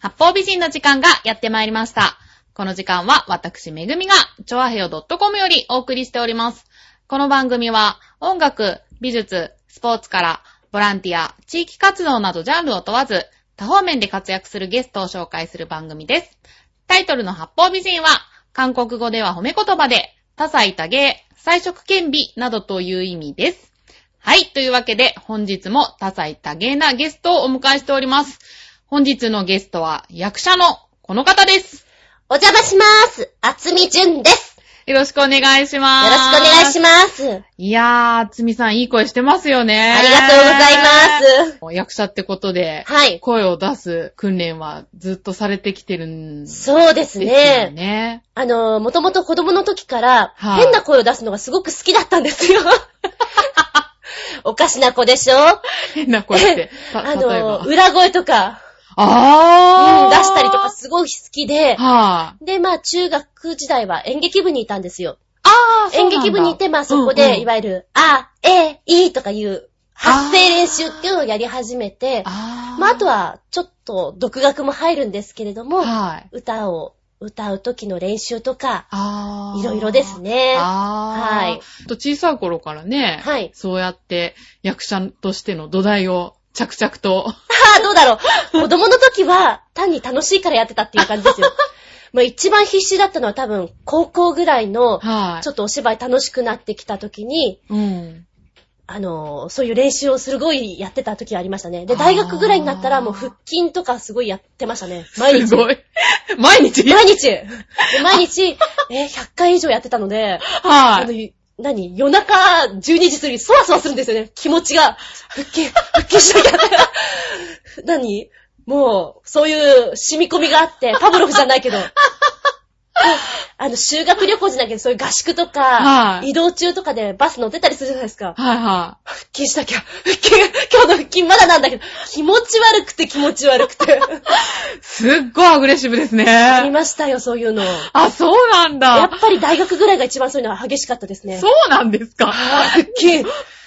八方美人の時間がやってまいりました。この時間は私めぐみが、ちょわへよ .com よりお送りしております。この番組は音楽、美術、スポーツからボランティア、地域活動などジャンルを問わず、多方面で活躍するゲストを紹介する番組です。タイトルの八方美人は、韓国語では褒め言葉で、多彩多芸、彩色兼美などという意味です。はい。というわけで、本日も多彩多芸なゲストをお迎えしております。本日のゲストは、役者のこの方です。お邪魔しまーす。あつみじゅんです。よろしくお願いしよます。ろしくお願いします。す。いやー、つみさんいい声してますよね。ありがとうございます。す。役者ってことで、はい。声を出す訓練はずっとされてきてるんですそうですよね。ね。あの、もともと子供の時から、はい変な声を出すのがすごく好きだったんですよ。おかしな子でしょ？変な声って。たあの、。裏声とか、あー。うん、出したりとかすごい好きで、はい、で、まあ、中学時代は演劇部にいたんですよ。あー、そうなんだ演劇部にいて、まあ、そこうんで、うんいわゆる、あ、え、いとかいう、発声練習っていうのをやり始めて、あー。まあ、あとは、ちょっと、独学も入るんですけれども、はい。歌を歌う時の練習とか。いろいろですね。はい。と小さい頃からね、はいそうやって役者としての土台を着々と。ああ、どうだろう。子供の時は、単に楽しいからやってたっていう感じですよ。まあ一番必死だったのは多分、高校ぐらいの、はい。ちょっとお芝居楽しくなってきた時に、うん。あの、そういう練習をすごいやってた時ありましたね。で、大学ぐらいになったらもう腹筋とかすごいやってましたね。毎日。すごい。毎日？毎日で毎日、えー100回以上やってたので、はい。何夜中12時過ぎ、そわそわするんですよね。気持ちが。腹筋、腹筋しなきゃ。何もう、そういう染み込みがあって、パブロフじゃないけど。で あの、修学旅行じゃないけど、そういう合宿とか、はい移動中とかでバス乗ってたりするじゃないですか。はいは腹筋しなきゃ。腹筋、今日の腹筋まだなんだけど、気持ち悪くて気持ち悪くて。い。すっごいアグレッシブですありね。ましたよ、そういうの。やあ、そうなんだ。っぱり大学ぐらいが一番そういうのは激しかったですね。そうなんですか。腹筋。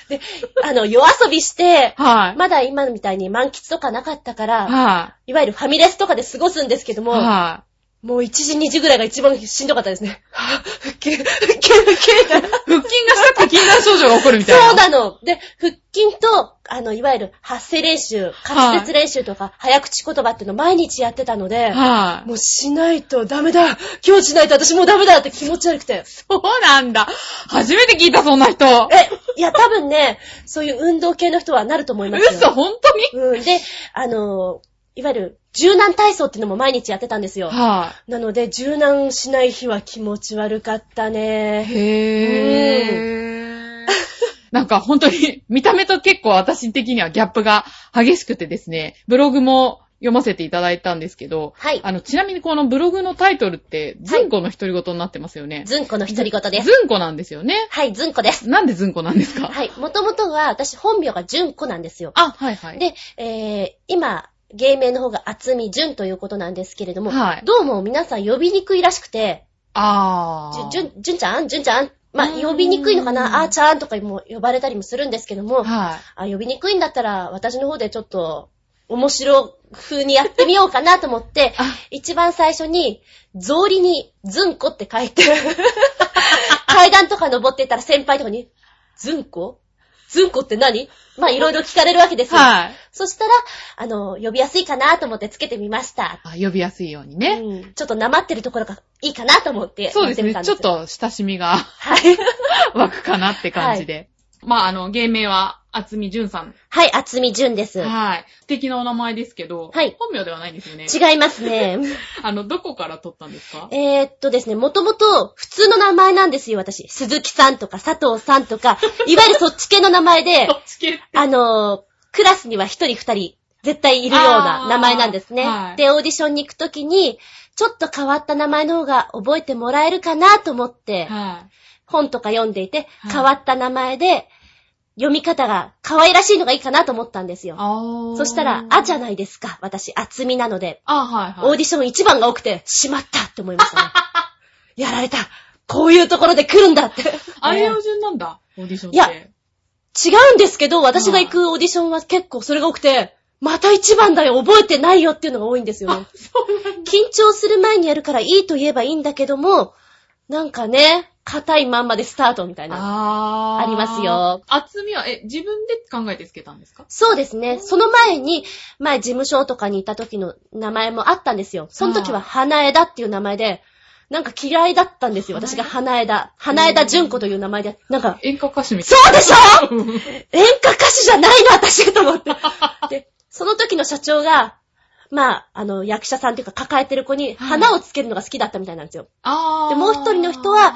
で、あの、夜遊びして、はい。まだ今みたいに満喫とかなかったから、はいわゆるファミレスとかで過ごすんですけどい。も、はもう1時2時ぐらいが一番しんどかったですね。腹筋、腹筋、腹筋。い。腹筋がしたくて禁断症状が起こるみたいな。そうなの。で、腹筋と、あの、いわゆる発声練習、滑舌練習とか、早口言葉っていうのを毎日やってたので、はい。もうしないとダメだ今日しないと私もうダメだって気持ち悪くて。そうなんだ。初めて聞いた、そんな人。え、いや、多分ね、そういう運動系の人はなると思いますよ。嘘、本当に？うん。で、あの、いわゆる、柔軟体操っていうのも毎日やってたんですよ。はなので、柔軟しない日は気持ち悪かったい。ね。へー。なんか本当に見た目と結構私的にはギャップが激しくてですね、ブログも読ませていただいたんですけど、はい。あの、ちなみにこのブログのタイトルって、ずんこの独り言になってますよね。ずんこの独り言です。ずんこなんですよね。はい、ずんこです。なんでずんこなんですか？はい。もともとは、私本名がじゅんこなんですよ。あ、はいはい。で、えー、今、芸名の方が厚みじゅんということなんですけれども、はい。どうも皆さん呼びにくいらしくて、あー。じゅ、じゅん、じゅんちゃん？じゅんちゃん？まあ、呼びにくいのかな？あーちゃんとかも呼ばれたりもするんですけども、はい。あ、呼びにくいんだったら、私の方でちょっと、面白風にやってみようかなと思って、あ、一番最初に、草履に、ずんこって書いて、階段とか登っていったら先輩とかに、ずんこずんこって何？まあ、いろいろ聞かれるわけですよ。はい。そしたら、あの、呼びやすいかなと思ってつけてみました。あ呼びやすいようにね。うん、ちょっとなまってるところがいいかなと思ってそうですね。ちょっと親しみがはい。湧くかなって感じで。まあ、あの、芸名は、厚みじゅんさん。はい、厚み純です。はい。素敵なお名前ですけど、はい本名ではないんですよね。違いますね。あの、どこから取ったんですか？えー、っとですね、もともと普通の名前なんですよ、私。鈴木さんとか佐藤さんとか、いわゆるそっち系の名前でど、っち系。あのークラスには一人二人絶対いるような名前なんですね。はいで、オーディションに行くときに、ちょっと変わった名前の方が覚えてもらえるかなと思って、は本とか読んでいて、はい変わった名前で、読み方が可愛らしいのがいいかなと思ったんですい。よ。そしたら、あじゃないですか。私、厚みなので。あ、はいはい。オーディション一番が多くて、しまったって思いましたね。やられた。こういうところで来るんだって。あれね標準なんだ、オーディションって。いや違うんですけど、私が行くオーディションは結構それが多くて、また一番だよ、覚えてないよっていうのが多いんですよね。緊張する前にやるからいいと言えばいいんだけども、なんかね、硬いまんまでスタートみたいな。あーありますよ。厚みは、え、自分で考えてつけたんですか？そうですね。その前に、前事務所とかにいた時の名前もあったんですよ。その時は花枝っていう名前で、なんか嫌いだったんですよ。私が花枝。花枝純子という名前で。なんか、演歌歌手みたいそうでしょ？な。演歌歌手じゃないの、私と思って。で、その時の社長が、まあ、あの、役者さんっていうか抱えてる子に花をつけるのが好きだったみたいなんですよ。あーでもう一人の人は、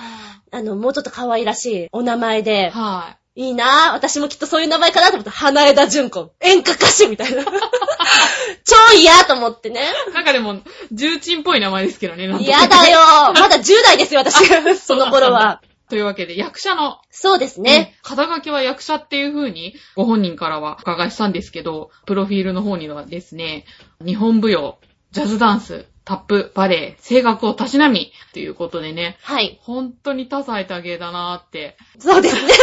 あの、もうちょっと可愛らしいお名前で、はいいなぁ。私もきっとそういう名前かなと思った。花枝純子。演歌歌手みたいな。超嫌と思ってね。い。なんかでも、重鎮っぽい名前ですけどね。嫌だよまだ10代ですよ、私。その頃は。というわけで、役者の、そうですね。肩書きは役者っていう風に、ご本人からはお伺いしたんですけど、プロフィールの方にはですね、日本舞踊、ジャズダンス、タップ、バレエ、声楽をたしなみ、ということでね、はい。本当に多彩多芸だなーって。そうですね。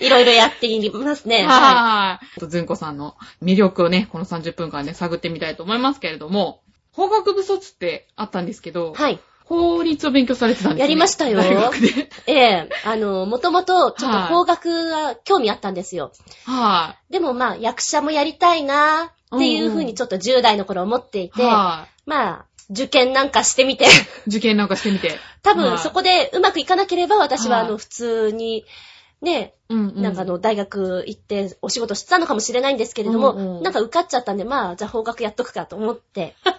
いろいろやっていますね。ははい。ずんこさんの魅力をね、この30分間で探ってみたいと思いますけれども、法学部卒ってあったんですけど、い。はい。法律を勉強されてたんですね。やりましたよ大学で。ええあの、もともと、ちょっと法学が興味あったんですよ。はでもまあ、役者もやりたいなっていうふうにちょっと10代の頃思っていい。て、はまあ、受験なんかしてみて、い。受験なんかしてみて。多はい分そこでうまくいかなければ私ははいあの、普通に、ね、うん、うん。なんかあの、大学行ってお仕事してたのかもしれないんですけれども、うんうんなんか受かっちゃったんで、まあ、じゃあ法学やっとくかと思って。でも、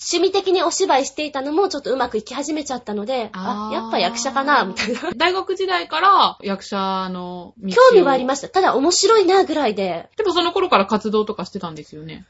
趣味的にお芝居していたのもちょっとうまくいき始めちゃったので、あーやっぱ役者かな、みたいな。大学時代から役者の興味はありました。ただ面白いな、ぐらいで。でもその頃から活動とかしてたんですよね。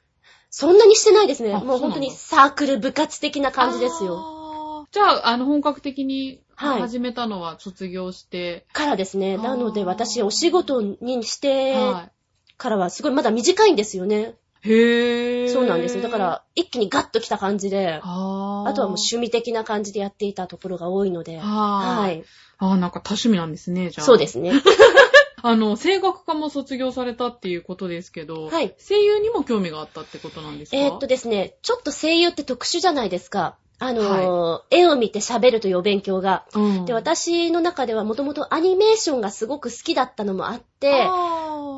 そんなにしてないですね。あもう本当にサークル部活的な感じですよ。よ。じゃあ、あの、本格的にはい始めたのは卒業して、からですね。なので私お仕事にしてはからはすごいまだ短いんですよね。い。へー。そうなんですよ。だか、ら一気にガッと来た感じで、あーあとはもう趣味的な感じでやっていたところが多いので。は。はいい。あーなんか多趣味なんですね、じゃあ。そうですね。あの、声楽科も卒業されたっていうことですけど、はい声優にも興味があったってことなんですか？えーっとですね、ちょっと声優って特殊じゃないですか。あのー絵を見て喋るというお勉強が。うん、で、私の中ではもともとアニメーションがすごく好きだったのもあって、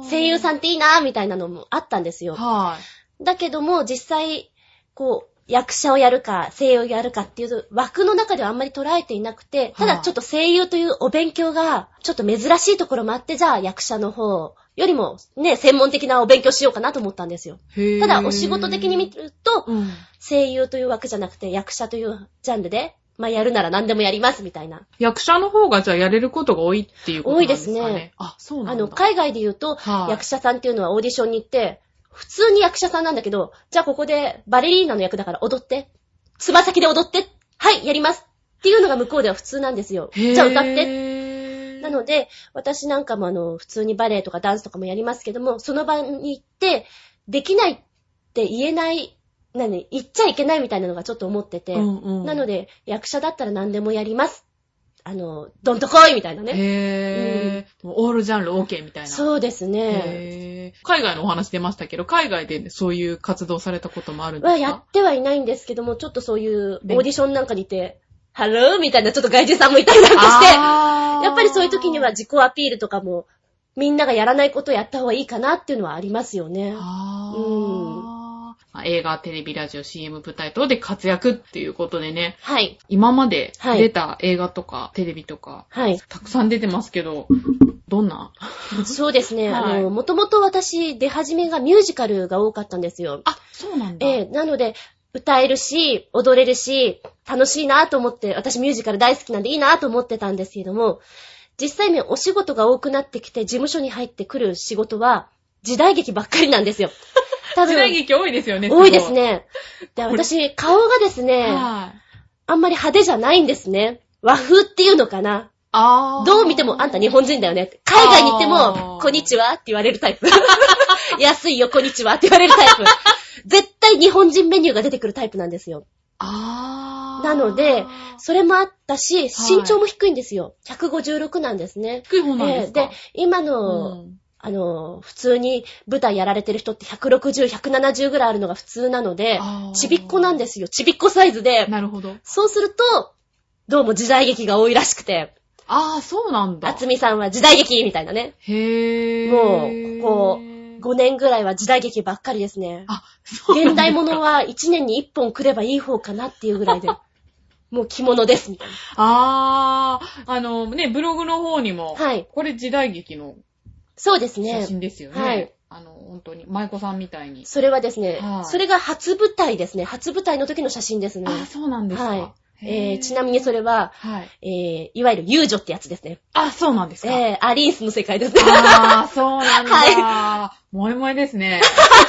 声優さんんっていいなーみたいなのもあったんですよ。はい。だけども、実際、こう、役者をやるか、声優をやるかっていう枠の中ではあんまり捉えていなくて、ただちょっと声優というお勉強が、ちょっと珍しいところもあって、じゃあ役者の方よりもね、専門的なお勉強しようかなと思ったんですよ。ただ、お仕事的に見ると、うん。声優という枠じゃなくて、役者というジャンルで、まあ、やるなら何でもやります、みたいな。役者の方がじゃあやれることが多いっていうことですかね。多いですね。あ、そうなんだ。あの、海外で言うと、はい役者さんっていうのはオーディションに行って、普通に役者さんなんだけど、じゃあここでバレリーナの役だから踊って。つま先で踊って。はい、やります。っていうのが向こうでは普通なんですよ。じゃあ歌って。なので、私なんかもあの、普通にバレエとかダンスとかもやりますけども、その場に行って、できないって言えない、何、言っちゃいけないみたいなのがちょっと思ってて。うんうんなので、役者だったら何でもやります。あの、どんと来いみたいなね。へー、もうオールジャンル OK みたいな。そうですね。海外のお話出ましたけど、海外でそういう活動されたこともあるんですか？はやってはいないんですけども、ちょっとそういうオーディションなんかにいて、ハローみたいなちょっと外人さんもいたりなんかして、やっぱりそういう時には自己アピールとかも、みんながやらないことをやった方がいいかなっていうのはありますよね。あーうんまあ映画、テレビ、ラジオ、CM、舞台等で活躍っていうことでね、はい。今まではい出た映画とか、テレビとか、はい。たくさん出てますけど、どんな？そうですね。はいあの、もともと私出始めがミュージカルが多かったんですよ。あ、そうなんだ。ええなので、歌えるし、踊れるし、楽しいなと思って、私ミュージカル大好きなんでいいなと思ってたんですけども、実際ね、お仕事が多くなってきて、事務所に入ってくる仕事は、時代劇ばっかりなんですよ。多時代劇多いですよね。多いです。ね。で、私、顔がですね、はい。あんまり派手じゃないんですね。和風っていうのかな。あーどう見てもあんた日本人だよね。海外に行ってあも、ーこんにちはって言われるタイプ。安いよ、こんにちはって言われるタイプ。絶対日本人メニューが出てくるタイプなんですよ。あーなので、それもあったし、身長も低いんですよ。156なんですね。低い方なんですか、ええで、今うの、んあの、普通に舞台やられてる人って160、170ぐらいあるのが普通なのでちびっこなんですよ。ちびっこサイズで。なるほど。そうすると、どうも時代劇が多いらしくて、ああ、そうなんだ。厚みさんは時代劇みたいなね。へー。もうこ5年ぐらいは時代劇ばっかりですね。あ、そう現代物は1年に1本来ればいい方かなっていうぐらいで。もう着物です、みたいあー、あのね、ブログの方にも、な。はい。これ時代劇のそうです写ね。真ですよね。はいあの、本当に、舞妓さんみたいに。それはですね、はいそれが初舞台ですね。初舞台の時の写真ですね。あー、そうなんですか。はいへえー、ちなみにそれは、はい。えー、いわゆる遊女ってやつですね。あ、そうなんですか。えー、アリンスの世界ですね。あー、そうなんだ。は萌え萌えですね。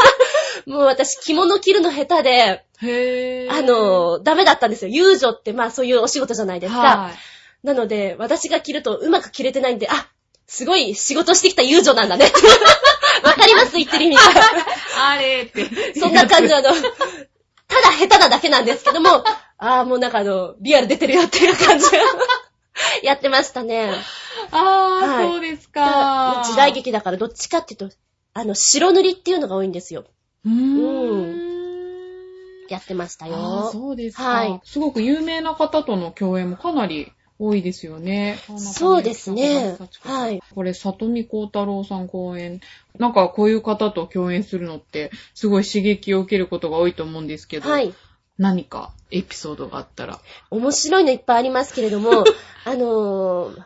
もう私着物着るの下手で、へー。あ、のー、ダメだったんですよ。遊女ってまあそういうお仕事じゃないですか。はい。なので、私が着るとうまく着れてないんで、あ、すごい仕事してきた遊女なんだね。わかります言ってる意味が。あれって。そんな感じのあの、ただ下手なだけなんですけども、ああ、もうなんかあの、リアル出てるよっていう感じでやってましたね。あー、はいそうですか。時代劇だからどっちかっていうと、あの、白塗りっていうのが多いんですよ。うーん。やってましたよ。そうですか。はいすごく有名な方との共演もかなり多いですよね。そうですね。い。はい。これ、里見光太郎さん公演。なんかこういう方と共演するのって、すごい刺激を受けることが多いと思うんですけど、はい。何かエピソードがあったら。面白いのいっぱいありますけれども、あのー、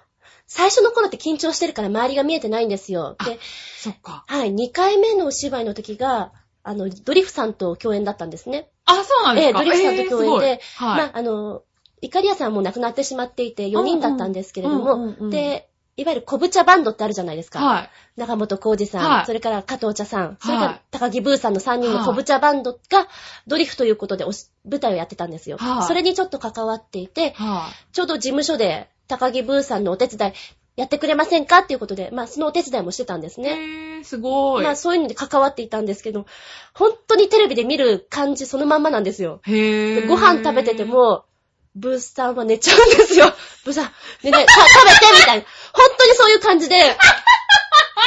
最初の頃って緊張してるから周りが見えてないんですよ。で、そっか。はい、2回目のお芝居の時が、あの、ドリフさんと共演だったんですね。あ、そうなんですか。ええドリフさんと共演ですごいはい。まあ、あの、イカリアさんはもう亡くなってしまっていて4人だったんですけれども、うんうんうんうんで、いわゆる小ブチャバンドってあるじゃないですか。はい。中本浩二さん、はいそれから加藤茶さん、それかはいら高木ブーさんの3人の小ブチャバンドがドリフということで舞台をやってたんですよ。はいそれにちょっと関わっていて、はちょうど事務所で高木ブーさんのお手伝いやってくれませんかっていうことで、まあそのお手伝いもしてたんですい。ね。へー、すごい。まあそういうので関わっていたんですけど、本当にテレビで見る感じそのまんまなんですよ。へー。でご飯食べてて、も、ブースさんは寝ちゃうんですよ。ブーさん、ねね、さ食べてみたいな。本当にそういう感じで、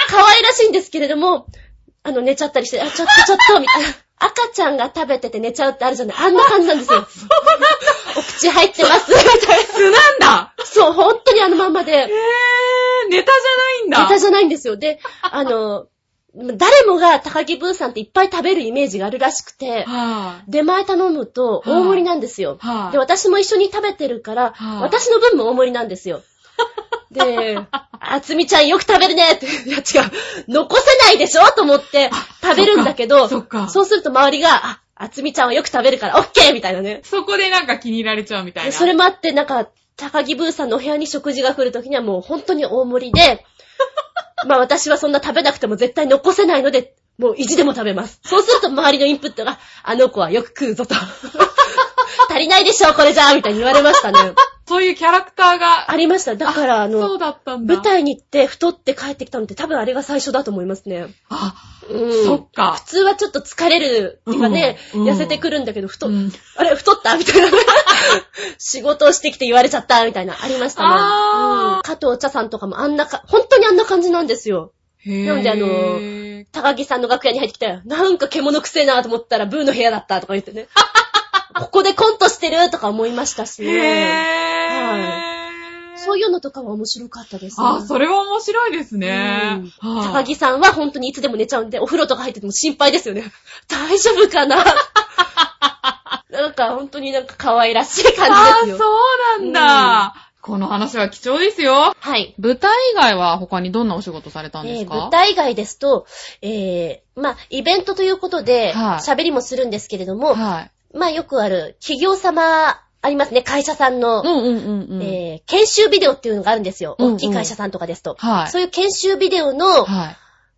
可愛らしいんですけれども、あの、寝ちゃったりして、あ、ちょっとちょっと、みたいな。赤ちゃんが食べてて寝ちゃうってあるじゃない？あんな感じなんですよ。お口入ってます、みたい素なんだな。そう、本当にあのまんまで、へー、ネタじゃないんだ。ネタじゃないんですよ。で、あの、誰もが高木ブーさんっていっぱい食べるイメージがあるらしくて、は出前頼むと大盛りなんですよ。い。はい。で、私も一緒に食べてるから、はい私の分も大盛りなんですよ。で、あつみちゃんよく食べるねって、いや違う、残せないでしょと思って食べるんだけど、そそうすると周りが、あ、あつみちゃんはよく食べるからオッケーみたいなね。そこでなんか気に入られちゃうみたいでな。それもあって、なんか、高木ブーさんのお部屋に食事が来るときにはもう本当に大盛りで、まあ私はそんな食べなくても絶対残せないので、もう意地でも食べます。そうすると周りのインプットが、あの子はよく食うぞと。足りないでしょ、これじゃあみたいに言われましたね。そういうキャラクターが。ありました。だから、あの。舞台に行って太って帰ってきたのって多分あれが最初だと思いますね。あ、うん。そっか普。通はちょっと疲れるっていうかね、うんうん痩せてくるんだけど、太、うんあれ、太った？みたいな。仕事をしてきて言われちゃった？みたいな、ありましたね。うん。加藤茶さんとかもあんなか、本当にあんな感じなんですよ。なのであの高木さんの楽屋に入ってきて、なんか獣くせえなと思ったらブーの部屋だったとか言ってね。ここでコントしてるとか思いましたしね。へー。そういうのとかは面白かったですね。あ、それは面白いですね。うんはい高木さんは本当にいつでも寝ちゃうんで、お風呂とか入ってても心配ですよね。大丈夫かな？なんか本当になんか可愛らしい感あー、じですよ。そうなんだ。この話は貴重ですよ。はい。舞台以外は他にどんなお仕事されたんでえーすか舞台以外ですと、えー、まあ、イベントということで、はい喋りもするんですけれども、はい。まあ、よくある企業様ありますね、会社さんの、うんうんうんうん。えー、研修ビデオっていうのがあるんですよ。うんうん大きい会社さんとかですと。はい。そういう研修ビデオのはい。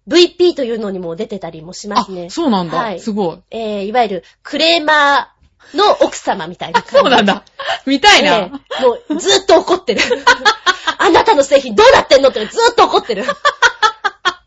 VP というのにも出てたりもしますねあ、。そうなんだ。はいすごい。えー、いわゆるクレーマーの奥様みたいな感じ。そうなんだ。見たいな。ええもうずっと怒ってる。あなたの製品どうなってんのってずっと怒ってる。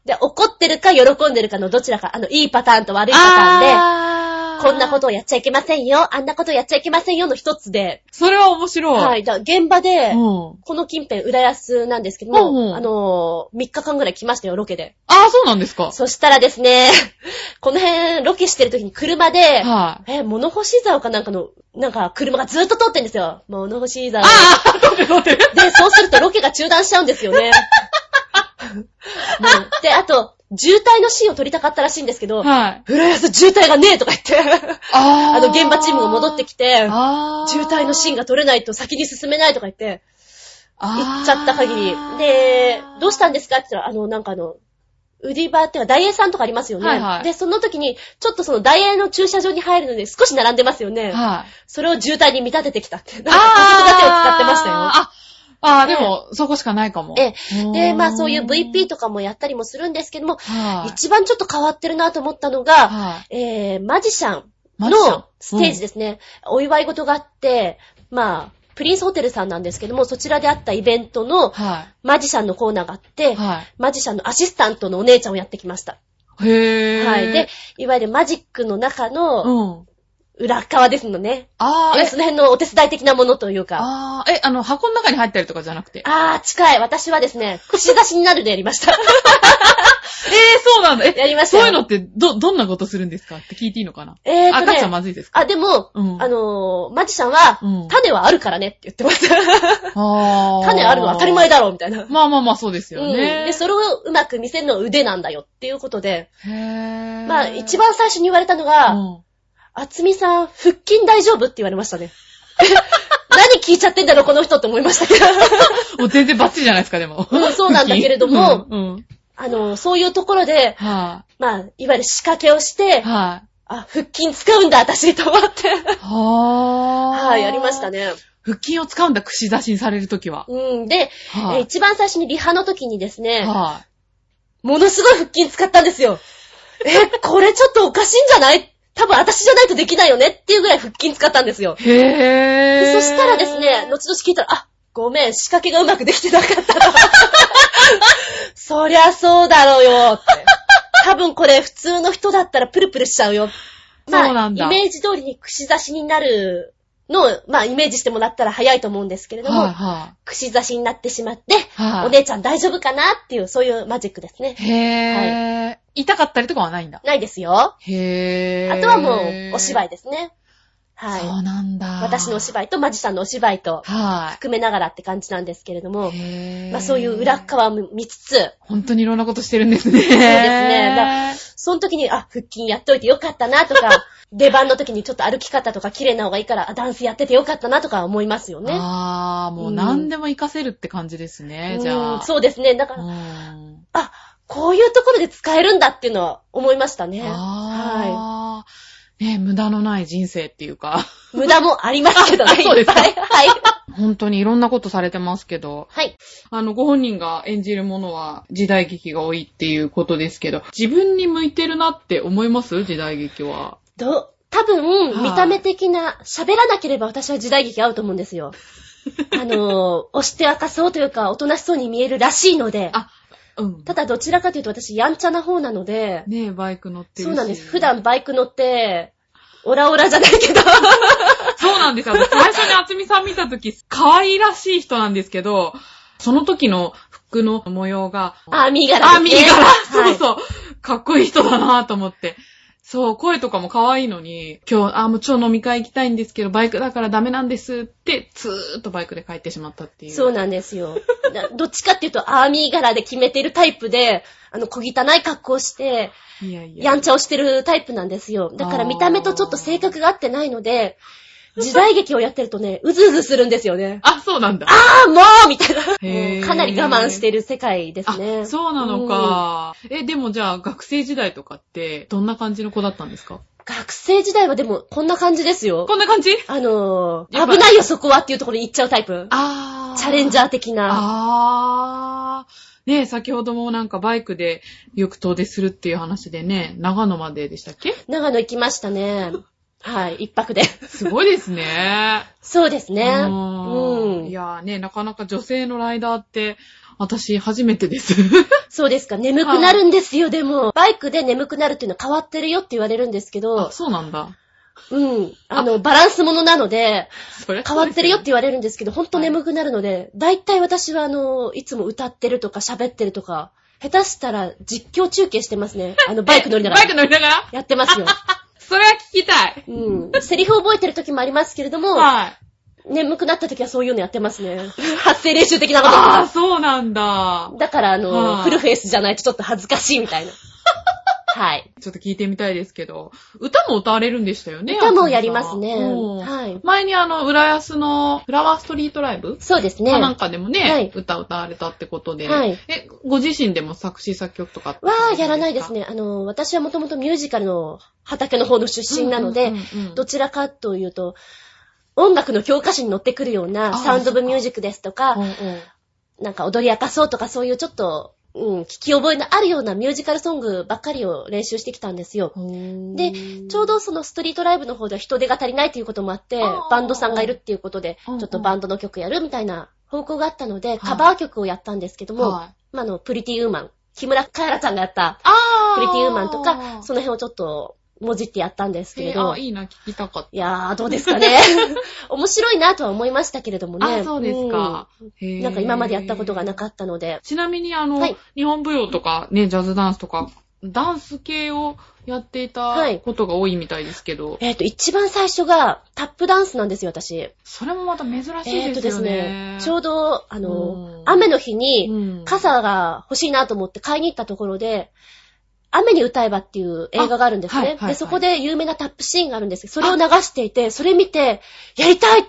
で、怒ってるか喜んでるかのどちらか、あの、いいパターンと悪いパターンで、あこんなことをやっちゃいけませんよ、あんなことをやっちゃいけませんよの一つで、それは面白い。。はいい。だ現場で、うん。この近辺、浦安なんですけども、うんうんあのー、3日間ぐらい来ましたよ、ロケで。ああ、そうなんですか。そしたらですね、この辺、ロケしてる時に車で、はい。え、物干し竿かなんかの、なんか車がずっと通ってんですよ。物干し竿。ああ、撮ってる撮ってる。で、そうするとロケが中断しちゃうんですよね。で、あと、渋滞のシーンを撮りたかったらしいんですけど、はい。浦安渋滞がねえとか言って、あ あの、現場チームが戻ってきて、あ渋滞のシーンがが撮れないと先に進めないとか言って、行行っちゃった限り。で、どうしたんですかって言ったら、あの、なんかあの、売り場っていうか、ダイエーさんとかありますよね。はいはいで、その時に、ちょっとそのダイエーの駐車場に入るので少し並んでますよね。はい。それを渋滞に見立ててきたって。なんか、子育てを使ってましたよ。あ、あーでも、そこしかないかも。えで、まあそういう VP ととかもやったりもするんですけども、はい。一番ちょっと変わってるなと思ったのが、はい。えー、マジシャンのステージですね。お祝い事があって、まあ、プリンスホテルさんなんですけども、そちらであったイベントのはマジシャンのコーナーがあって、い。はマジシャンのアシスタントのお姉ちゃんをやってきました。い。へー。はい。で、、いわゆるマジックの中のうん。裏側ですのね。あー、えその辺のお手伝い的なものというか。あー、え、あの、箱の中に入ったりとかじゃなくて？あー、近い。私はですね、串刺しになるでやりました。えー、そうなんだ。え、やりましたよそういうのって、ど、どんなことするんですか？って聞いていいのかな？えーと赤ちゃんね、まずいですか？あ、でも、うんあのー、マジシャンは、うん種はあるからねって言ってました。あー 種あるのは当たり前だろうみたいな。まあまあまあ、そうですようん。ね。で、それをうまく見せるのが腕なんだよっていうことで、へー。まあ、一番最初に言われたのが、うんあつみさん、腹筋大丈夫？って言われましたね。何聞いちゃってんだろう、この人って思いましたけど。もう全然バッチリじゃないですか、でも。うんそうなんだけれどもうん。うん。あの、そういうところで、はまあ、いわゆる仕掛けをしい。て、はい。あ、腹筋使うんだ、私、と思って。はー。はい、やりました。ね。腹筋を使うんだ、串刺しにされるときは。うん。で、はい。えー一番最初にリハの時にですね、はものすごい腹筋使ったんですよ。え、これちょっとおかしいんじゃない？多分私じゃないとできないよねっていうぐらい腹筋使ったんですよ。い。へー。でそしたらですね、後々聞いたら、あ、ごめん、仕掛けがうまくできてなかったな。そりゃそうだろうよって。多分これ普通の人だったらプルプルしちゃうよ。まあ、そうなんだイメージ通りに串刺しになるのを、まあ、イメージしてもらったら早いと思うんですけれども、はいは串刺しになってしまって、い。はい。お姉ちゃん大丈夫かなっていう、そういうマジックですね。へー。痛かったりとかはないんだ。ないですよ。へー。あとはもう、お芝居。居ですね。はい。そうなんだ。私のお芝居とマジさんのお芝居とは含めながらって感じなんですけれどもい。、へー。まあそういう裏側も見つつ、本当にいろんなことしてるんですね。そうですねその時に、あ、腹筋やっといてよかったなとか、出番の時にちょっと歩き方とか綺麗な方がいいから、あダンスやっててよかったなとか思いますよね。あー、もう何でも活かせるって感じですね、うんじゃあ。そうですね。だから、うんあ、こういうところで使えるんだっていうのは思いましたね。はあー。ね無駄のない人生っていうか、い。無駄もありますけどね。あそうですかいっぱいはい。本当にいろんなことされてますけど、はい。あの、ご本人が演じるものは時代劇が多いっていうことですけど、自分に向いてるなって思います？時代劇は。ど、多分、はい見た目的な、喋らなければ私は時代劇合うと思うんですよ。あのー、押して明かそうというか、おとなしそうに見えるらしいので、あ、うん。ただどちらかというと私、やんちゃな方なので、ねえ、バイク乗ってるし。そうなんです。普段バイク乗って、オラオラじゃないけど、そうなんですよ。私最初に厚みさん見たとき、可愛らしい人なんですけど、その時の服の模様が、アーミー柄です、ね。あ、右柄、はいそうそう。かっこいい人だなと思って。そう、声とかも可愛いのに、今日、あ、もう超飲み会行きたいんですけど、バイクだからダメなんですって、ずーっとバイクで帰ってしまったっていう。そうなんですよ。だどっちかっていうと、アーミー柄で決めてるタイプで、あの、小汚い格好をして、いやいや。やんちゃをしてるタイプなんですよ。だから見た目とちょっと性格が合ってないので、時代劇をやってるとね、うずうずするんですよね。あ、そうなんだ。ああ、もうみたいな。かなり我慢してる世界ですね。あ、そうなのか。え、でもじゃあ、学生時代とかって、どんな感じの子だったんですか？学生時代はでも、こんな感じですよ。こんな感じ？あのー、やっぱ危ないよそこはっていうところに行っちゃうタイプ。あチャレンジャー的な。あー。ねえ、先ほどもなんかバイクでよく遠出するっていう話でね、長野まででしたっけ？長野行きましたね。はい、一泊で。すごいですね。そうですね。ううんん。いやーね、なかなか女性のライダーって、私初めてです。そうですか。眠くなるんですよ、でも。バイクで眠くなるっていうのは変わってるよって言われるんですけあ、ど、そうなんだ。うん。あの、バランスものなので、変わってるよってて言われるんですけど、ほんと眠くなるので、だいたい私はあの、いつも歌ってるとか喋ってるとか、下手したら実況中継してますね。あの、バイク乗りながバイクら。乗りながら？やってますよ。それは聞きたい。うん。セリフ覚えてる時もありますけれども、はい。眠くなった時はそういうのやってますね。発声練習的なことああ。そうなんだ。だからあの、はいフルフェイスじゃないとちょっと恥ずかしいみたいな。はい。ちょっと聞いてみたいですけど、歌も歌われるんでしたよね。歌もやりますね。うんはい。前にあの、浦安のフラワーストリートライブそうですね。かなんかでもね、はい歌歌われたってことで、はいえ、ご自身でも作詞作曲とかは、やらないですね。あの、私はもともとミュージカルの畑の方の出身なので、どちらかというと、音楽の教科書に載ってくるようあなーサウンドオブミュージックですとかなんか踊り明かそうとかそういうちょっと、うん、聞き覚えのあるようなミュージカルソングばっかりを練習してきたんですよ。で、ちょうどそのストリートライブの方では人手が足りないということもあってバンドさんがいるっていうことで、ちょっとバンドの曲やるみたいな方向があったので、い。カバー曲をやったんですけども、はい。まあ、あの、プリティウーマン、木村カエラちゃんがやった、プリティウーマンとか、その辺をちょっともじってやったんですけれど、えーあ、いいな、聞きたかった。いやー、どうですかね。面白いなとは思いましたけれどもね。あ、そうですか。なんか今までやったことがなかったので。ちなみにあの、はい日本舞踊とかね、ジャズダンスとか、ダンス系をやっていたはいことが多いみたいですけど、えっ、と、一番最初がタップダンスなんですよ、私。それもまた珍しいえっ、とですすねね。、ちょうど、あうのん、雨の日に、うん傘が欲しいなと思って買いに行ったところで、雨に歌えばっていう映画があるんですね。あはいはいはいで、そこで有名なタップシーンがあるんですけど、それを流していて、それ見て、やりたい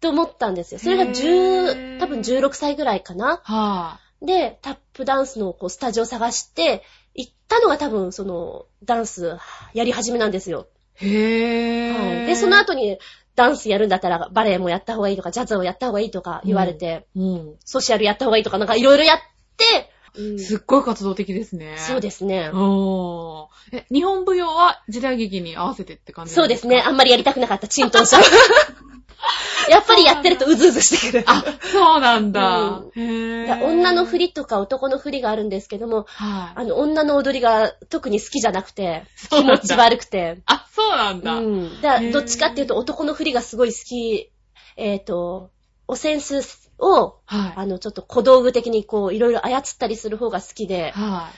と思ったんですよ。それがへー10、多分16歳ぐらいかな。はで、タップダンスのこうスタジオを探して、行ったのが多分その、ダンスやり始めなんですよ。い。へはー。い。で、その後に、ダンスやるんだったらバレエもやった方がいいとか、ジャズをやった方がいいとか言われて、うん。ソシャルやった方がいいとか、なんかいろいろやって、うんすっごい活動的ですね。そうですね。おーえ、日本舞踊は時代劇に合わせてって感じそうですね。あんまりやりたくなかった、チントンさん。やっぱりやってるとうずうずしてくる。あ、そうなんだ。うへー。だ女の振りとか男の振りがあるんですけども、はい。あの、女の踊りが特に好きじゃなくて、気持ち悪くて。あ、そうなんだ。うん。だどっちかっていうと男の振りがすごい好き。えっ、と、おセンスを、はい。あの、ちょっと小道具的にこう、いろいろ操ったりする方が好きで、は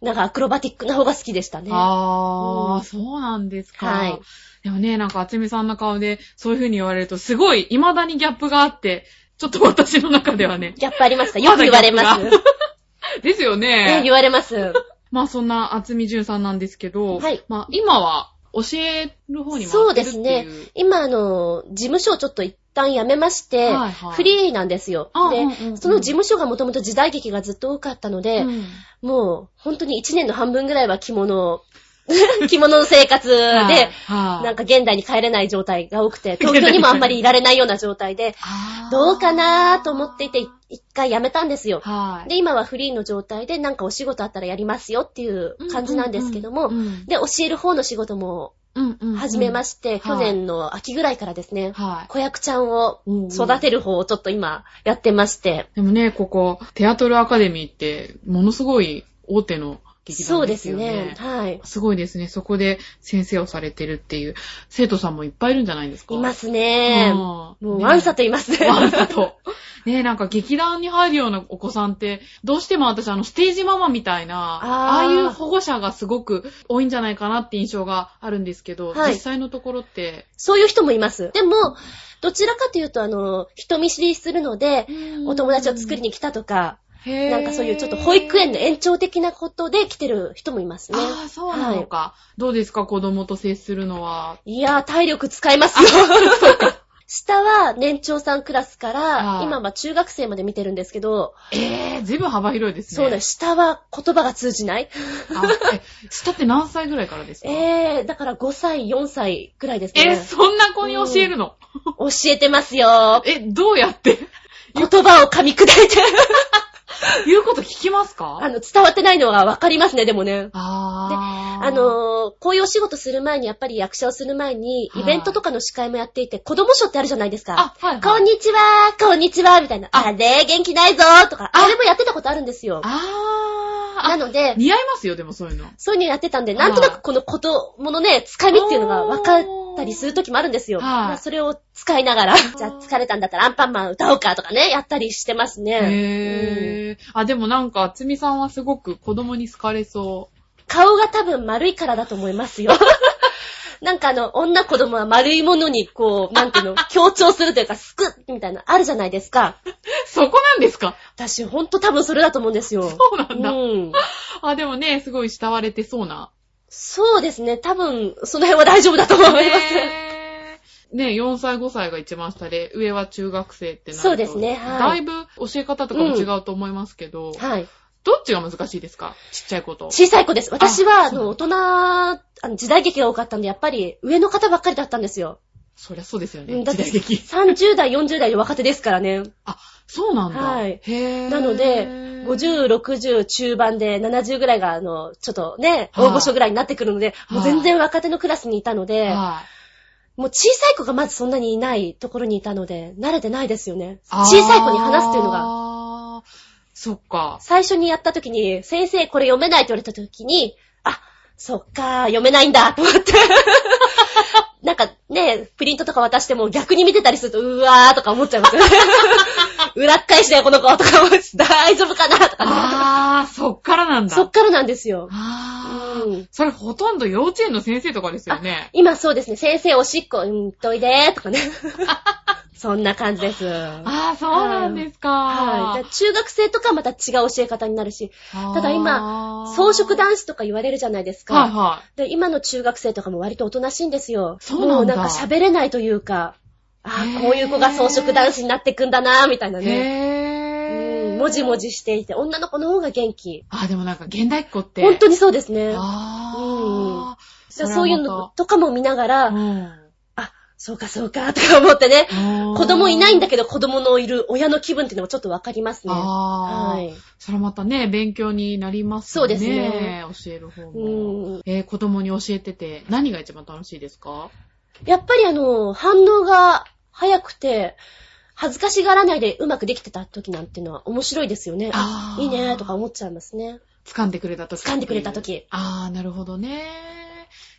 い。なんかアクロバティックな方が好きでしたね。あー、うんそうなんですか。はい。でもね、なんか、あつみさんの顔で、そういう風に言われると、すごい、未だにギャップがあって、ちょっと私の中ではね。ギャップありますかよく言われます。ですよね、ね。言われます。まあ、そんな、あつみじゅんさんなんですけど、はいまあ、今は、教える方にそう回ってるっていう。ですね。今、あの、事務所をちょっと一旦辞めまして、はいはいフリーなんですよ。で、あうんうんうんその事務所がもともと時代劇がずっと多かったので、うんもう、本当に一年の半分ぐらいは着物を、着物の生活で、なんか現代に帰れない状態が多くて、東京にもあんまりいられないような状態で、どうかなーと思っていて、い一回辞めたんですよ。はい。で、今はフリーの状態で、なんかお仕事あったらやりますよっていう感じなんですけども、で、教える方の仕事も始めまして、はい。去年の秋ぐらいからですね、はい。子役ちゃんを育てる方をちょっと今やってまして、でもね、ここ、テアトルアカデミーって、ものすごい大手の劇そうですす団でよね。ね。はい。すごいですね。そこで先生をされてるっていう生徒さんもいっぱいいるんじゃないですか？いますすね。ももう、ワンサと言いますね。ワンサと。ねえ、なんか劇団に入るようなお子さんって、どうしても私あのステージママみたいな、ああいう保護者がすごく多いんじゃないかなって印象があるんですけど、はい実際のところって、そういう人もいます。でも、どちらかというと、あの、人見知りするので、お友達を作りに来たとか、なんかそういうちょっと保育園の延長的なことで来てる人もいますね。ああ、そうなのか。どうですか、子供と接するのは。いやー、体力使いますよ。下は年長さんクラスからは、い今は中学生まで見てるんですけど、ええー、ずいぶん幅広いですね。そうです。下は言葉が通じない。下って何歳ぐらいからですか？えー、だから5歳、4歳くらいですえね。そんな子に教えるの、教えてますよ。え、どうやって？言葉を噛み砕いて。言うこと聞きますか？あの、伝わってないのはわかりますね、でもね。あーあ、のーこういうお仕事する前に、やっぱり役者をする前に、はいイベントとかの司会もやっていて、子供賞ってあるじゃないですか。あ、はい、はい。こんにちはこんにちはみたいな。ああれ元気ないぞとか、あれもやってたことあるんですよ。あーあ、なので、似合いますよ、でもそういうの。そういうのやってたんで、なんとなくこのことものね、つかみっていうのがわかったりするときもあるんですよ。それを使いながら、じゃあ疲れたんだったらアンパンマン歌おうかとかね、やったりしてますね。へー。あ、でもなんか、つみさんはすごく子供に好かれそ顔が多分丸いからだと思いますよ。なんかあの、女子供は丸いものにこう、なんていうの、強調するというか、すくっみたいな、あるじゃないですか。う。そこなんですか？私ほんと多分それだと思うんですよ。そうなんだ。うん。あ、でもね、すごい慕われてそうな。そうですね。多分、その辺は大丈夫だと思います。ね、4歳、5歳が一番下で、上は中学生ってなると。そうですねはいだいぶ教え方とかも違うと思いますけど、はい。どっちが難しいですか？ちっちゃい子と。小さい子です。私は、あの、大人、あの、時代劇が多かったんで、やっぱり上の方ばっかりだったんですよ。そりゃそうですよね。うんだって時代劇。30代、40代で若手ですからね。そうなんだ。はいへーなので、50、60中盤で70ぐらいが、あの、ちょっとね、はい大御所ぐらいになってくるので、もう全然若手のクラスにいたので、はい。もう小さい子がまずそんなにいないところにいたので、慣れてないですよね。小さい子に話すっていうのが。が。そっか。最初にやった時に、先生これ読めないって言われた時に、あ、そっか、読めないんだ、と思って。なんかね、プリントとか渡しても逆に見てたりすると、うわーとか思っちゃいますよね。裏っ返しだよ、この子とか思って、大丈夫かなとかね。あー、そっからなんだ。そっからなんですよ。あー、うんそれほとんど幼稚園の先生とかですよね。今そうですね、先生おしっこ、うん、といでーとかね。そんな感じです。はあー、そうなんですか。い。で中学生とかはまた違う教え方になるし、ただ今、装飾男子とか言われるじゃないですか。はいはで、今の中学生とかも割とおとなしいんですよ。そうなんなんか喋れないというか、ああ、こういう子が装飾男子になってくんだな、みたいないね。もじもじしていて、女の子の方が元気。あ、でもなんか現代っ子って。本当にそうですね。あー。でそういうのとかも見ながら、うん。あ、そうかそうか、とか思ってね。子子供いないんだけけど子供のいる親の気分っていうのもちょっとわかりますね。はい。それまたね、勉強になりますね。そうですね。教える方うも。ん。えー、子供に教えてて、何が一番楽しいですか？やっぱりあの、反応が早くて、恥ずかしがらないでうまくできてた時なんていうのは面白いですよね。あーいいねとか思っちゃいますね。掴んでくれた時。掴んでくれた時。あー、なるほどね。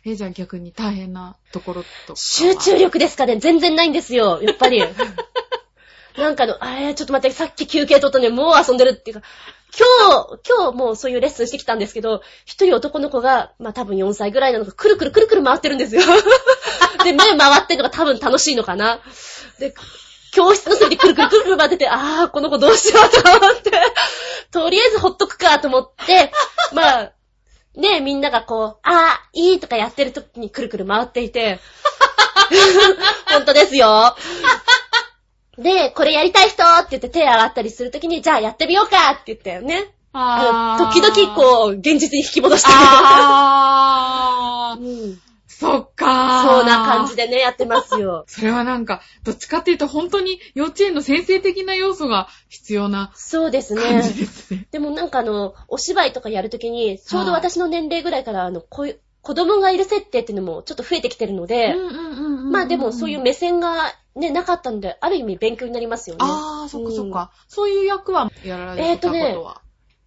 えー、じゃあ逆に大変なところとか。集中力ですかね全然ないんですよ、やっぱり。なんかの、あれ、ちょっと待って、さっき休憩取ったのにもう遊んでるっていうか、今日、今日もうそういうレッスンしてきたんですけど、一人男の子が、まあ多分4歳ぐらいなのか、くるくるくるくる回ってるんですよ。で、目回ってるのが多分楽しいのかな。で、教室の隅でくるくるくるくる回ってて、あー、この子どうしようと思って、とりあえずほっとくかと思って、まあ、ねみんながこう、あー、いいとかやってる時にくるくる回っていて、本当ですよ。で、これやりたい人って言って手洗ったりするときに、じゃあやってみようかって言ってね。あ時々こう、現実に引き戻してあー。うん、そっかー。そうな感じでね、やってますよ。それはなんか、どっちかっていうと本当に幼稚園の先生的な要素が必要なそうですね。ですね。でもなんかあの、お芝居とかやるときに、ちょうど私の年齢ぐらいから、あの、こういう、子供がいる設定っていうのもちょっと増えてきてるので、うんうんうんうんまあでもそういう目線がね、なかったんで、ある意味勉強になりますよね。あー、そっかそっか。そういう役はやられてたことは？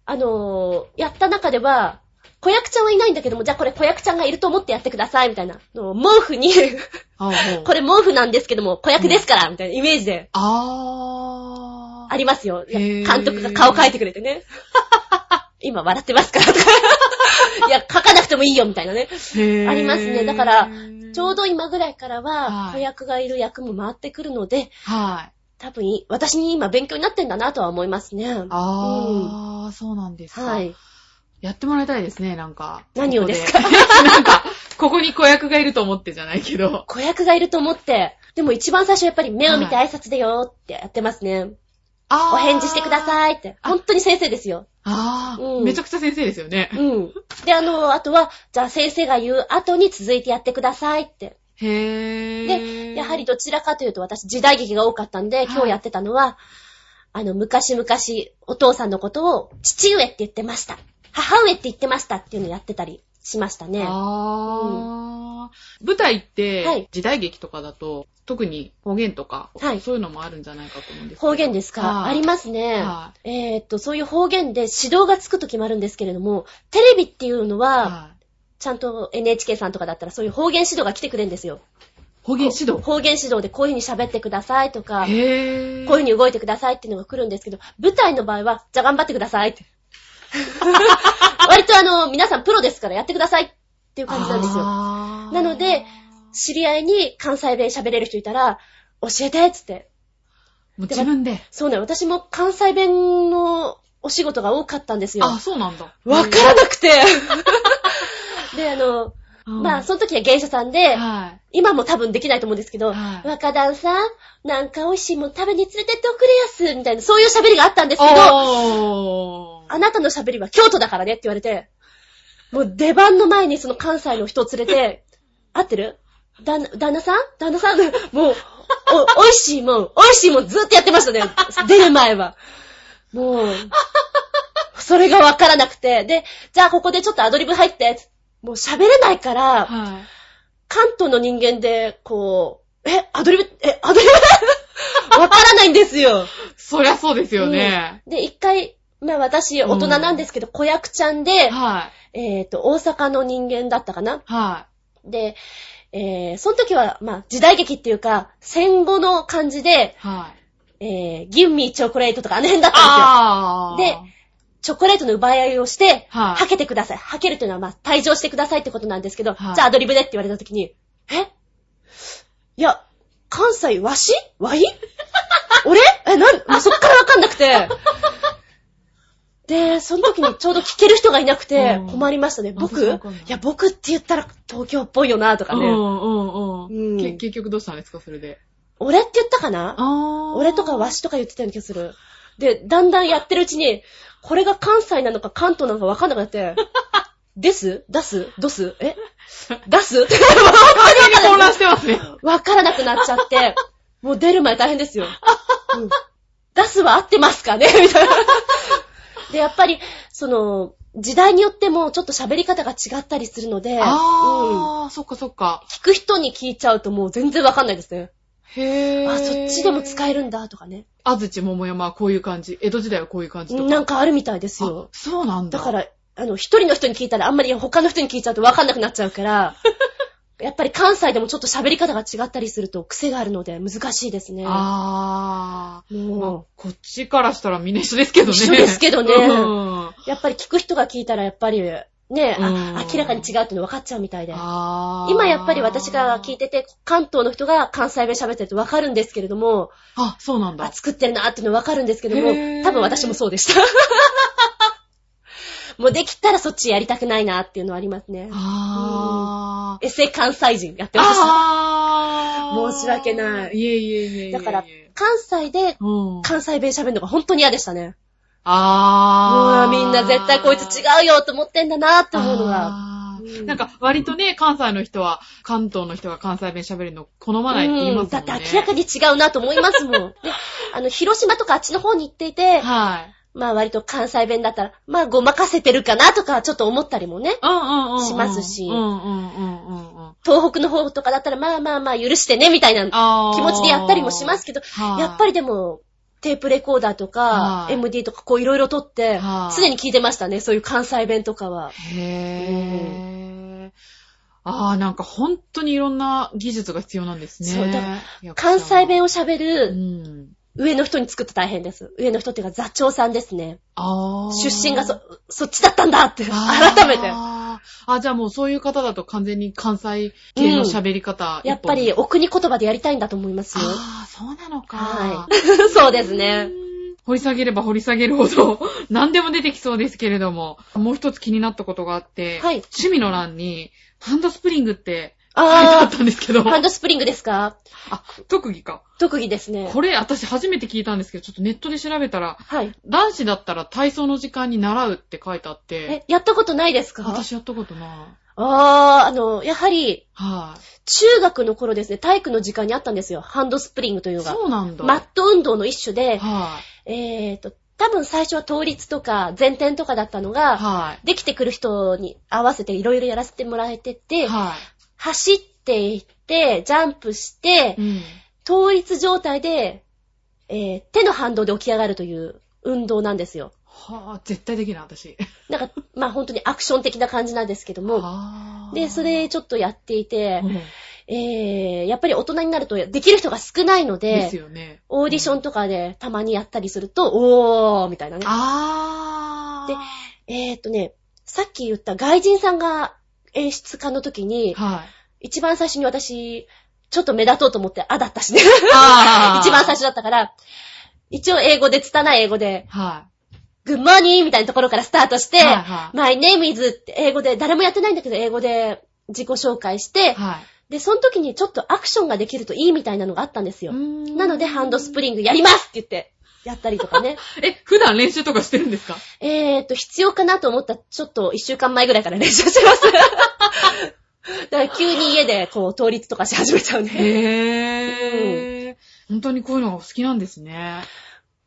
あのー、やった中では、子役ちゃんはいないんだけども、じゃあこれ子役ちゃんがいると思ってやってください、みたいな。の毛布に、これ毛布なんですけども、子役ですから、みたいなイメージであー。ありますよ。監督が顔描いてくれてね。今笑ってますから、とか。いや、描かなくてもいいよ、みたいなね。ありますねだからちょうど今ぐらいからはは、い子役がいる役も回ってくるので、はい。多分、私に今勉強になってんだなとは思いますね。あー、そうなんですか。はい。やってもらいたいですね、なんか。何をですか？ここで なんか、ここに子役がいると思ってじゃないけど。子役がいると思って、でも一番最初やっぱり目を見て挨拶でよーってやってますね。あお返事してくだい。さいって。本当に先生ですよ。あー、うんめちゃくちゃ先生ですよね。うん。で、あの、あとは、じゃあ先生が言う後に続いてやってくださいって。へー。で、やはりどちらかというと私時代劇が多かったんで、今日やってたのは、あの、昔々お父さんのことを父上って言ってました。母上って言ってましたっていうのをやってたりしましたね。あー。舞台って、はい時代劇とかだと、特に方言とか、はいそういうのもあるんじゃないかと思うんですけど方言ですか、はいありますね。はえーっと、そういう方言で指導がつくときもあるんですけれども、テレビっていうのは、はちゃんと NHK さんとかだったらそういう方言指導が来てくれるんですよ。方言指導？方言指導でこういう風に喋ってくださいとか。こういう風に動いてくださいっていうのが来るんですけど、舞台の場合は、じゃあ頑張ってくださいって。割とあの、皆さんプロですからやってくださいっていう感じなんですよ。なので、知り合いに関西弁喋れる人いたら、教えてっつって。もう自分で。そうね、私も関西弁のお仕事が多かったんですよ。あ、そうなんだ。わからなくて。で、あの、うんまあ、その時は芸者さんで、はい。今も多分できないと思うんですけど、はい若旦さん、なんか美味しいもん食べに連れてっておくれやす、みたいな、そういう喋りがあったんですけど。あなたの喋りは京都だからねって言われて、もう出番の前にその関西の人を連れて、合ってる？旦那、旦那さん？旦那さん？もう、お、美味しいもん、美味しいもんずっとやってましたね。出る前は。もう、それがわからなくて、で、じゃあここでちょっとアドリブ入って、もう喋れないから、はい。関東の人間で、こう、え、アドリブ、え、アドリブ？わからないんですよ。そりゃそうですよね。で、一回、まあ私、大人なんですけど、子役ちゃんで、はい。えっ、と、大阪の人間だったかなはで、えー、その時は、まあ、時代劇っていうか、戦後の感じで、い。はい。えー、ギンミーチョコレートとかあの辺だったんですよ。で、チョコレートの奪い合いをして、はいはけてください。はけるというのは、まあ、退場してくださいってことなんですけど、はいじゃあアドリブでって言われた時に、え？いや、関西わし？わい？俺？え、なん、そっからわかんなくて。で、その時にちょうど聞ける人がいなくて うん困りましたね。私僕？いや、僕って言ったら東京っぽいよなとかね。うんうんううん結局どうしたんですか、それで？俺って言ったかな？俺とかわしとか言ってたような気がする。で、だんだんやってるうちに、これが関西なのか関東なのかわかんなくなって、です？出す？どす？え？出す？って混乱してますね。わからなくなっちゃって、もう出る前大変ですよ。うん出すは合ってますかね？みたいな。で、やっぱり、その、時代によってもちょっと喋り方が違ったりするので、うんあー、そっかそっか。聞く人に聞いちゃうともう全然わかんないですね。へー。あ、そっちでも使えるんだとかね。安土桃山はこういう感じ。江戸時代はこういう感じとか。なんかあるみたいですあよ。そうなんだ。だから、あの、一人の人に聞いたらあんまり他の人に聞いちゃうと分かんなくなっちゃうから、やっぱり関西でもちょっと喋り方が違ったりすると癖があるので難しいですね。あー。まあもこっちからしたらみんな一緒ですけどね。一緒ですけどねうんう、やっぱり聞く人が聞いたらやっぱり、ね、うんあ、明らかに違うっての分かっちゃうみたいで。今やっぱり私が聞いてて、関東の人が関西弁喋ってると分かるんですけれども、あ、そうなんあ、だ。作ってるなっていうの分かるんですけども多分私もそうでした。もうできたらそっちやりたくないなっていうのはありますね。あー。エセ関西人やってました。あー。申し訳ないいえいえいえいえ。だから、関西でうん。関西弁喋るのが本当に嫌でしたね。もあー。うみんな絶対こいつ違うよと思ってんだなって思うのが。なんか、割とね、関西の人は、関東の人が関西弁喋るの好まないって言いますもんね。うんだって明らかに違うなと思いますもん。で、あの、広島とかあっちの方に行っていて、はい。まあ割と関西弁だったら、まあごまかせてるかなとかちょっと思ったりもね。しますし。東北の方とかだったら、まあまあまあ許してね、みたいな気持ちでやったりもしますけど、はいやっぱりでも、テープレコーダーとかは、い MD とかこういろいろ撮っては、い常に聞いてましたね、そういう関西弁とかは。へー。ああ、なんか本当にいろんな技術が必要なんですね。そうだ役者は関西弁を喋うるん。上の人に作って大変です。上の人っていうか座長さんですね。ああ。出身がそ、そっちだったんだって、改めて。あー、じゃあもうそういう方だと完全に関西系の喋り方、やっぱり、お国言葉でやりたいんだと思いますよ。ああ、そうなのか。はい。そうですね。掘り下げれば掘り下げるほど 何でも出てきそうですけれども、もう一つ気になったことがあって、はい趣味の欄にハンドスプリングってああったんですけど、ー、ハンドスプリングですか？あ、特技か。特技ですね。これ私初めて聞いたんですけど、ちょっとネットで調べたら、はい。男子だったら体操の時間に習うって書いてあって、え、やったことないですか？私やったことない。あー、あの、やはり、はい、中学の頃ですね、体育の時間にあったんですよ。ハンドスプリングというのが。そうなんだ。マット運動の一種で、はい、えーと、多分最初は倒立とか前転とかだったのが、はい、できてくる人に合わせていろいろやらせてもらえてて、は走っていって、ジャンプしてい。、うん。倒立状態で、えー手の反動で起き上がるという運動なんですよ。はあ、絶対できない、私。なんか、まあ本当にアクション的な感じなんですけども、はあで、それちょっとやっていてう、んえー、やっぱり大人になるとできる人が少ないので、ですよね。オーディションとかでたまにやったりすると、おーみたいなね。あー。えーっとね、さっき言った外人さんが演出家の時に、はい。一番最初に私、ちょっと目立とうと思って、あだったしね。一番最初だったから、一応英語で、拙い英語で、は Good morning! みたいなところからスタートして、はいはい My name is って英語で、誰もやってないんだけど、英語で自己紹介してい。、はい。で、その時にちょっとアクションができるといいみたいなのがあったんですよ。なので、ハンドスプリングやりますって言って、やったりとかね。え、普段練習とかしてるんですか？えーっと、必要かなと思ったちょっと一週間前ぐらいから練習してます。だから急に家でこう、倒立とかし始めちゃうね。へー。本当にこういうのがお好きなんですね。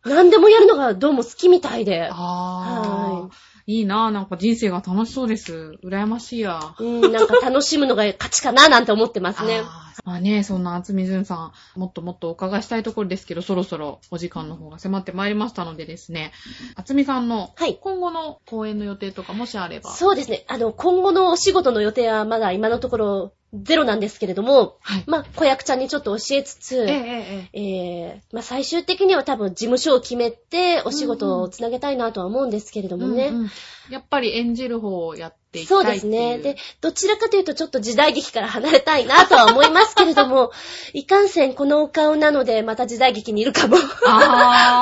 何でもやるのがどうも好きみたいで。あはー。いいなぁ、なんか人生が楽しそうです。羨ましいや。うん、なんか楽しむのが勝ちかななんて思ってますね。まあね、そんな厚みずんさん、もっともっとお伺いしたいところですけど、そろそろお時間の方が迫ってまいりましたのでですね、厚みさんのはい今後の公演の予定とかもしあれば。そうですね。あの、今後のお仕事の予定はまだ今のところゼロなんですけれども、はい。まあ、子役ちゃんにちょっと教えつつ、えええええー、まあ、最終的には多分事務所を決めてお仕事をつなげたいなとは思うんですけれどもね。うんうんやっぱり演じる方をやっていきたそういっていう。ですね。で、どちらかというとちょっと時代劇から離れたいなとは思いますけれども、いかんせんこのお顔なのでまた時代劇にいるかも。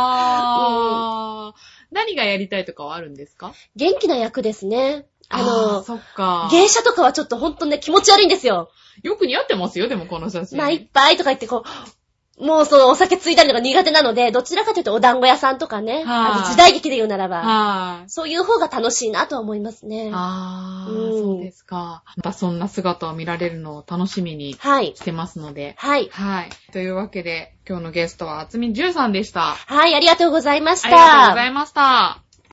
あー。何がやりたいとかはあるんですか？元気な役ですね。あーの、そっか。芸者とかはちょっとほんとね、気持ち悪いんですよ。よく似合ってますよ、でもこの写真。まあ、いっぱいとか言ってこう、もうそのお酒ついたりのが苦手なので、どちらかというとお団子屋さんとかね、はいあと時代劇で言うならば、はい。そういう方が楽しいなとは思いますね。あー、うんそうですか。またそんな姿を見られるのを楽しみにはい。してますので。はい。はい。というわけで、今日のゲストは厚みじゅんさんでした。はい、ありがとうございました。ありがとうございました。